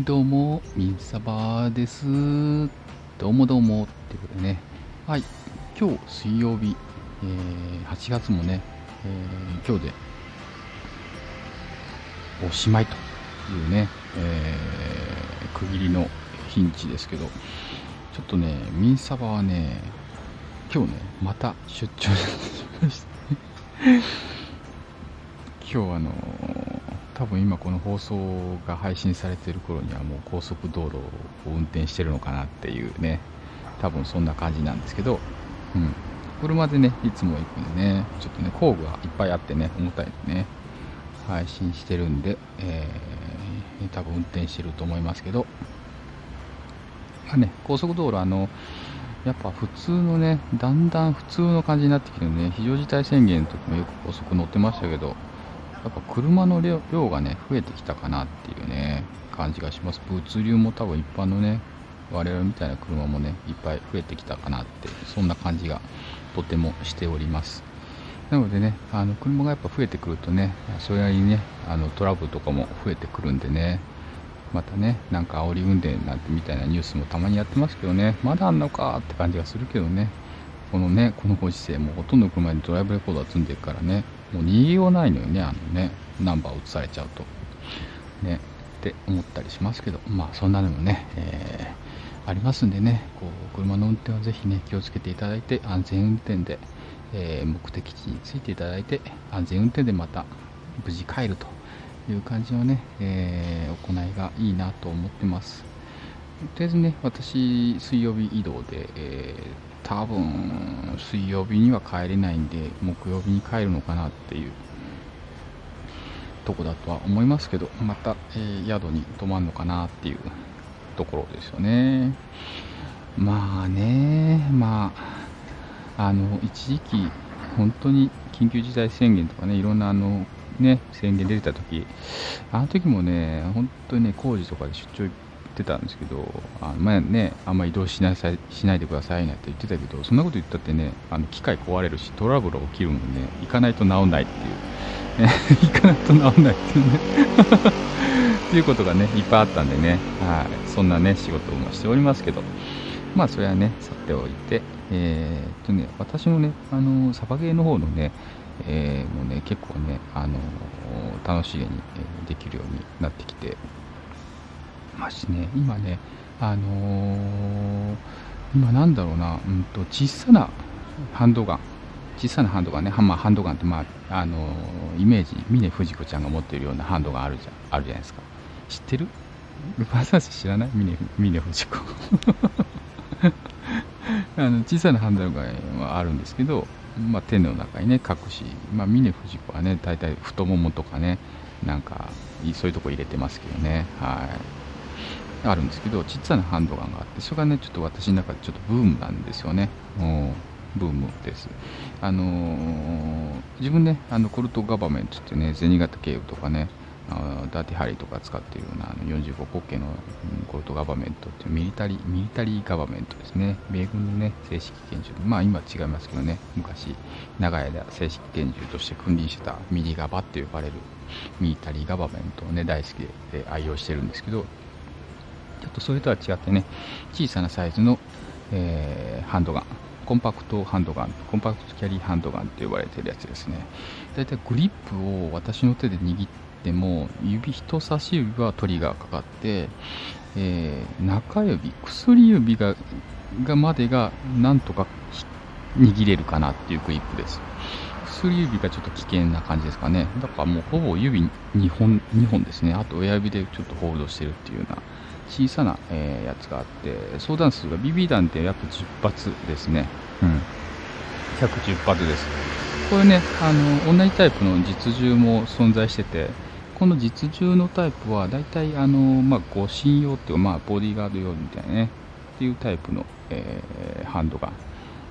どうも、みさばです。どうもどうも。ってことでね。はい。今日水曜日、えー、8月もね、えー、今日でおしまいというね、えー、区切りの日にちですけど、ちょっとね、みさばはね、今日ね、また出張しました。今日あの多分今この放送が配信されている頃にはもう高速道路を運転してるのかなっていうね。多分そんな感じなんですけど、うん、車でねいつも行くんでね。ちょっとね工具がいっぱいあってね重たいんでね。配信してるんで、えー、多分運転してると思いますけど。まあね高速道路あのやっぱ普通のねだんだん普通の感じになってきてるね。非常事態宣言の時もよく高速乗ってましたけど。やっぱ車の量がね、増えてきたかなっていうね、感じがします。物流も多分一般のね、我々みたいな車もね、いっぱい増えてきたかなって、そんな感じがとてもしております。なのでね、あの車がやっぱ増えてくるとね、それなりにね、あのトラブルとかも増えてくるんでね、またね、なんか煽り運転なんてみたいなニュースもたまにやってますけどね、まだあんのかって感じがするけどね、このね、このご時世、もうほとんど車にドライブレコーダー積んでいるからね、もう逃げようないのよね、あのね、ナンバーを移されちゃうと。ね、って思ったりしますけど、まあそんなのもね、えー、ありますんでね、こう車の運転はぜひね、気をつけていただいて、安全運転で、えー、目的地に着いていただいて、安全運転でまた無事帰るという感じのね、えー、行いがいいなと思ってます。とりあえずね、私、水曜日移動で、えー多分水曜日には帰れないんで木曜日に帰るのかなっていう。とこだとは思いますけどまた、えー、宿に泊まるのかなっていうところですよね。まあねまああの一時期本当に緊急事態宣言とかねいろんなあのね宣言出てた時あの時もね本当にね工事とかで出張行ってたんですけど、あまあね、あんま移動しなさいしないでくださいなんて言ってたけど、そんなこと言ったってね、あの機械壊れるし、トラブル起きるもんね、行かないと治んないっていう、ね、行かないと治んないっていうね。っていうことがね、いっぱいあったんでね、はい、そんなね、仕事もしておりますけど、まあ、それはね、さておいて、えー、っとね、私のね、あの、サバゲーの方のね、えー、もうね、結構ね、あの楽しげにできるようになってきて。ますね、今ね、あのー、今なんだろうな、うんと、小さなハンドガン、小さなハンドガンね、まあ、ハンドガンって、まあ、あのー、イメージ、峰不二子ちゃんが持ってるようなハンドガンあるじゃあるじゃないですか。知ってる？わざわざ知らない？峰峰不二子。あの小さなハンドガンはあるんですけど、まあ、手の中にね隠し、まあ、峰不二子はね大体太ももとかねなんかそういうとこ入れてますけどね。はい。あるんですけど、ちっちゃなハンドガンがあって、それがね、ちょっと私の中でちょっとブームなんですよね。ブームです。あのー、自分ね、あのコルトガバメントってね、銭形警部とかね、あダーティハリーとか使っているようなあの45国家のコルトガバメントっていうミリタリーミリタリーガバメントですね。米軍のね、正式拳銃。まあ今違いますけどね、昔、長い間正式拳銃として君臨してたミリガバって呼ばれるミリタリーガバメントをね、大好きで愛用してるんですけど、ちょっとそれとは違ってね、小さなサイズの、えー、ハンドガン、コンパクトハンドガン、コンパクトキャリーハンドガンって呼ばれてるやつですね。だいたいグリップを私の手で握っても、指、人差し指はトリガーかかって、えー、中指、薬指ががまでがなんとか握れるかなっていうグリップです。薬指がちょっと危険な感じですかね。だからもうほぼ指2本 ,2 本ですね。あと親指でちょっとホールドしてるっていうような小さな、えー、やつがあって相談数が BB 弾って約10発ですね、うん、110発です。これねあの同じタイプの実銃も存在しててこの実銃のタイプは大体あの、まあ、護身用っていうか、まあ、ボディーガード用みたいなねっていうタイプの、えー、ハンドガン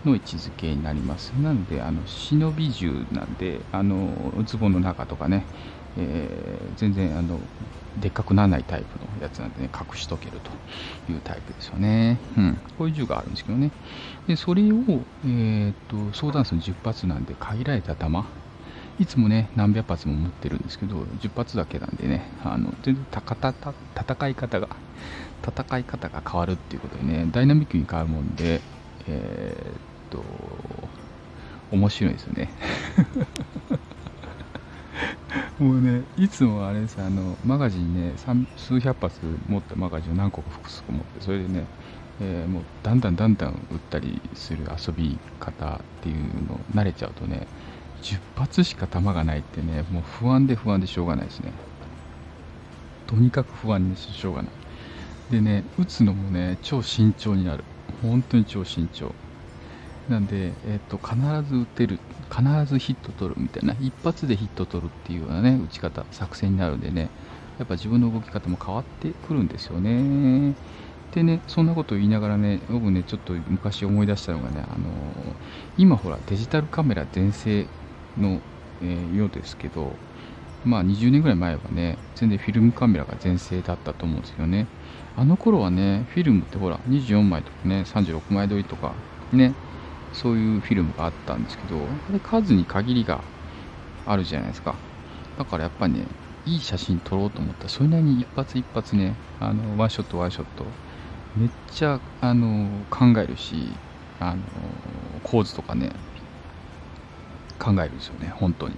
の位置づけになります。なのであの忍び銃なんであのズボンの中とかね、えー、全然あのでっかくならないタイプのやつなんでね、隠しとけるというタイプですよね。うん。こういう銃があるんですけどね。で、それを、えー、っと、相談数10発なんで、限られた弾、いつもね、何百発も持ってるんですけど、10発だけなんでね、あの全然たかたた戦い方が、戦い方が変わるっていうことでね、ダイナミックに変わるもんで、えー、っと、面白いですよね。もうね、いつもあれですあの、マガジンね、数百発持ったマガジンを何個か複数個持って、それでね、えー、もうだんだんだんだん打ったりする遊び方っていうの慣れちゃうとね、10発しか弾がないってね、もう不安で不安でしょうがないですね。とにかく不安でしょうがない。でね、打つのもね、超慎重になる。本当に超慎重。なんで、えっ、と、必ず打てる、必ずヒット取るみたいな、一発でヒット取るっていうようなね、打ち方、作戦になるんでね、やっぱ自分の動き方も変わってくるんですよね。でね、そんなことを言いながらね、僕ね、ちょっと昔思い出したのがね、あのー、今ほら、デジタルカメラ全盛の、えー、ようですけど、まあ20年ぐらい前はね、全然フィルムカメラが全盛だったと思うんですよね。あの頃はね、フィルムってほら、24枚とかね、36枚撮りとか、ね、そういうフィルムがあったんですけど、数に限りがあるじゃないですか。だからやっぱりね、いい写真撮ろうと思ったら、それなりに一発一発ね、あの、ワンショットワンショット、めっちゃ、あの、考えるし、あの、構図とかね、考えるんですよね、本当に。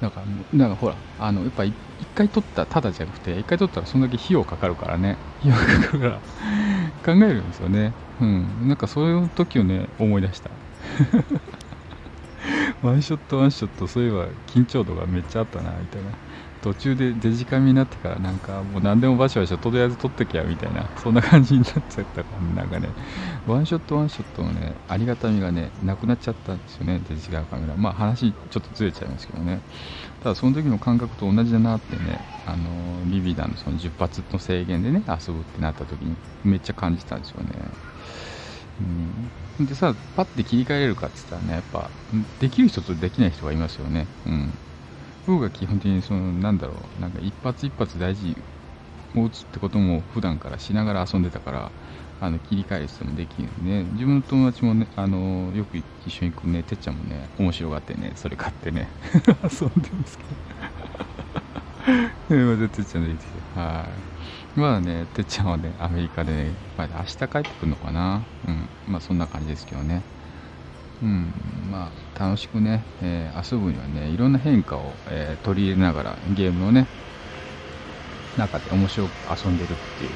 だからもう、なんかほら、あの、やっぱ一回撮ったただじゃなくて、一回撮ったらそんだけ費用かかるからね、費用かかるから考えるんですよね。うん。なんかそういう時をね、思い出した。ワンショットワンショット、そういえば緊張度がめっちゃあったな、みたいな。途中でデジカメになってからなんかもう何でもバシバシとりあえず撮っときゃみたいな。そんな感じになっちゃったからねなんかね。ワンショットワンショットのねありがたみがねなくなっちゃったんですよねデジカメカメラまあ話ちょっとずれちゃいますけどね。ただその時の感覚と同じだなってねあのビビダのその10発の制限でね遊ぶってなった時にめっちゃ感じたんですよね。うん、でさ、パッて切り替えれるかって言ったらね、やっぱ、できる人とできない人がいますよね。うん。僕が基本的にそのなんだろうなんか一発一発大事を打つってことも普段からしながら遊んでたからあの切り替える人もできるんで、ね、自分の友達もねあのよく一緒に行くねてっちゃんもね面白がってねそれ買ってね 遊んでますけど またてっちゃんできてはいまだねてっちゃんはねアメリカでね、まあ、明日帰ってくるのかな。うん。まあそんな感じですけどね。うん。まあ、楽しくね、えー、遊ぶにはね、いろんな変化を、えー、取り入れながらゲームのね、中で面白く遊んでるっていう、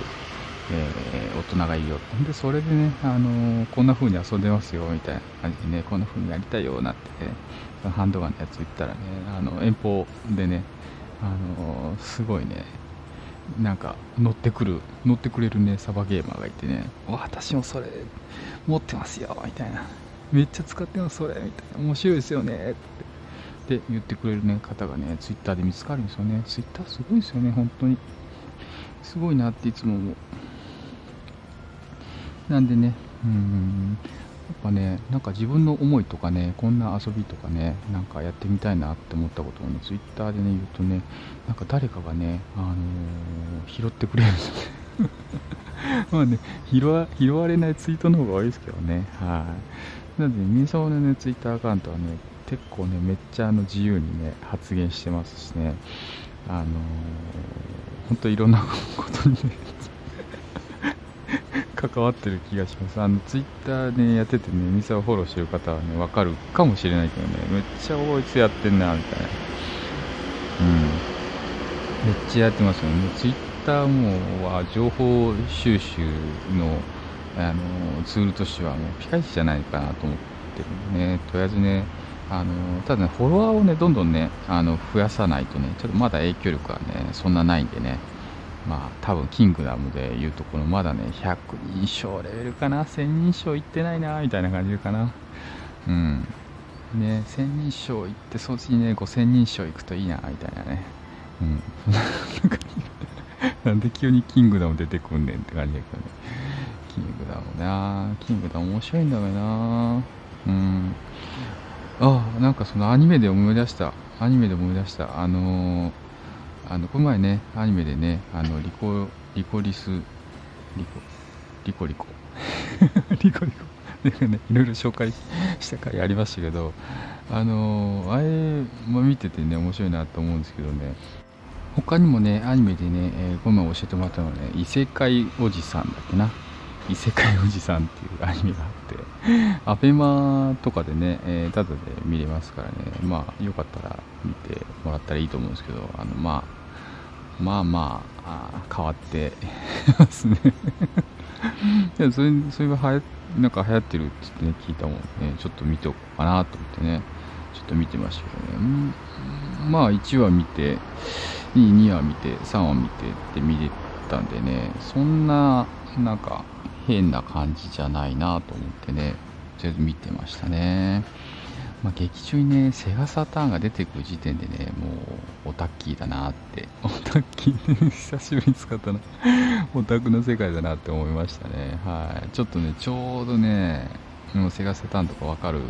えー、大人がいるよ。で、それでね、あの、こんな風に遊んでますよ、みたいな感じでね、こんな風にやりたいよ、なってね、ハンドガンのやつ言ったらね、あの、遠方でね、あのすごいね、なんか乗ってくる、乗ってくれるね、サバゲーマーがいてね、私もそれ持ってますよ、みたいな。めっちゃ使ってますそれみたいな面白いですよねって。言ってくれる、ね、方がねツイッターで見つかるんですよね。ツイッターすごいですよね本当に。すごいなっていつも思う。なんでねうんぱねなんか自分の思いとかねこんな遊びとかねなんかやってみたいなって思ったことをねツイッターでね言うとねなんか誰かがね、あのー、拾ってくれるんですよね。まあね拾わ拾われないツイートの方が多いですけどね。はい。なんで、みさおのね、ツイッターアカウントはね、結構ね、めっちゃあの自由にね、発言してますしね、あのー、本当いろんなことにね関わってる気がします。あの、ツイッターね、やっててね、ミサをフォローしてる方はね、わかるかもしれないけどね、めっちゃこいつやってんな、みたいな。うん。めっちゃやってますよね。ツイッターもは情報収集のあのツールとしてはもうピカイチじゃないかなと思ってるんでね、とりあえずね、あのただね、フォロワーをね、どんどんね、あの増やさないとね、ちょっとまだ影響力はね、そんなないんでね、まあ、多分キングダムでいうところ、まだね、100人称レベルかな、1000人称いってないな、みたいな感じかな。うん。ね、1000人称いって、そっちにね、5000人称いくといいな、みたいなね。うん。なんで急にキングダム出てくんねんって感じだけどね。キングダムなキングダム面白いんだよなうんあなんかそのアニメで思い出したアニメで思い出したあのー、あのこの前ねアニメでねあのリコリコリスリコリコリコ。リコリコ。なんかねいろいろ紹介した回ありましたけどあのあれ、まあ、見ててね、面白いなと思うんですけどね、他にもね、アニメでね、えー、ごめん教えてもらったのはね、異世界おじさんだっけな。異世界おじさんっていうアニメがあって、アベマとかでね、えー、ただで見れますからね、まあ、よかったら見てもらったらいいと思うんですけど、あの、まあ、まあまあ、あ変わってますね。いや、それ、それがはや、なんか流行ってるってってね、聞いたもんね、ちょっと見ておこうかなと思ってね、ちょっと見てましたけどね。まあ、1話見て、2, 2話見て、3話見てって見れたんでね、そんな、なんか、変な感じじゃないなと思ってね、とりあえず見てましたね。まあ、劇中にね、セガサターンが出てくる時点でね、もう、オタッキーだなって、オタッキー、久しぶりに使ったな、オタクの世界だなって思いましたね。はい。ちょっとね、ちょうどね、もうセガサターンとかわかる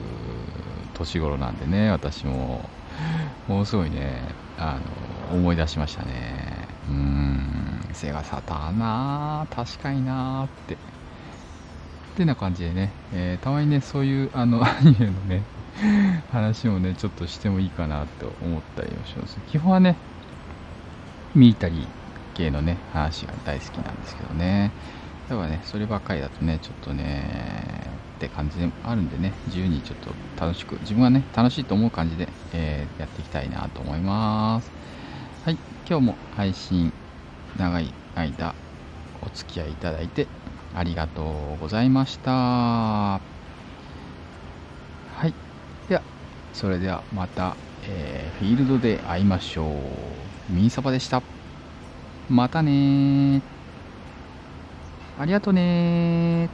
年頃なんでね、私も、ものすごいね、あの、思い出しましたね。うーん、セガサターンな確かになーって。ってな感じでね、えー、たまにね、そういうあのアニメのね、話もね、ちょっとしてもいいかなと思ったりもします。基本はね、ミリタリー系のね、話が大好きなんですけどね。だからね、そればっかりだとね、ちょっとね、って感じでもあるんでね、自由にちょっと楽しく、自分がね、楽しいと思う感じで、えー、やっていきたいなと思います。はい、今日も配信長い間お付き合いいただいてありがとうございました。では、それではまた、えー、フィールドで会いましょう。ミンサバでした。またねありがとね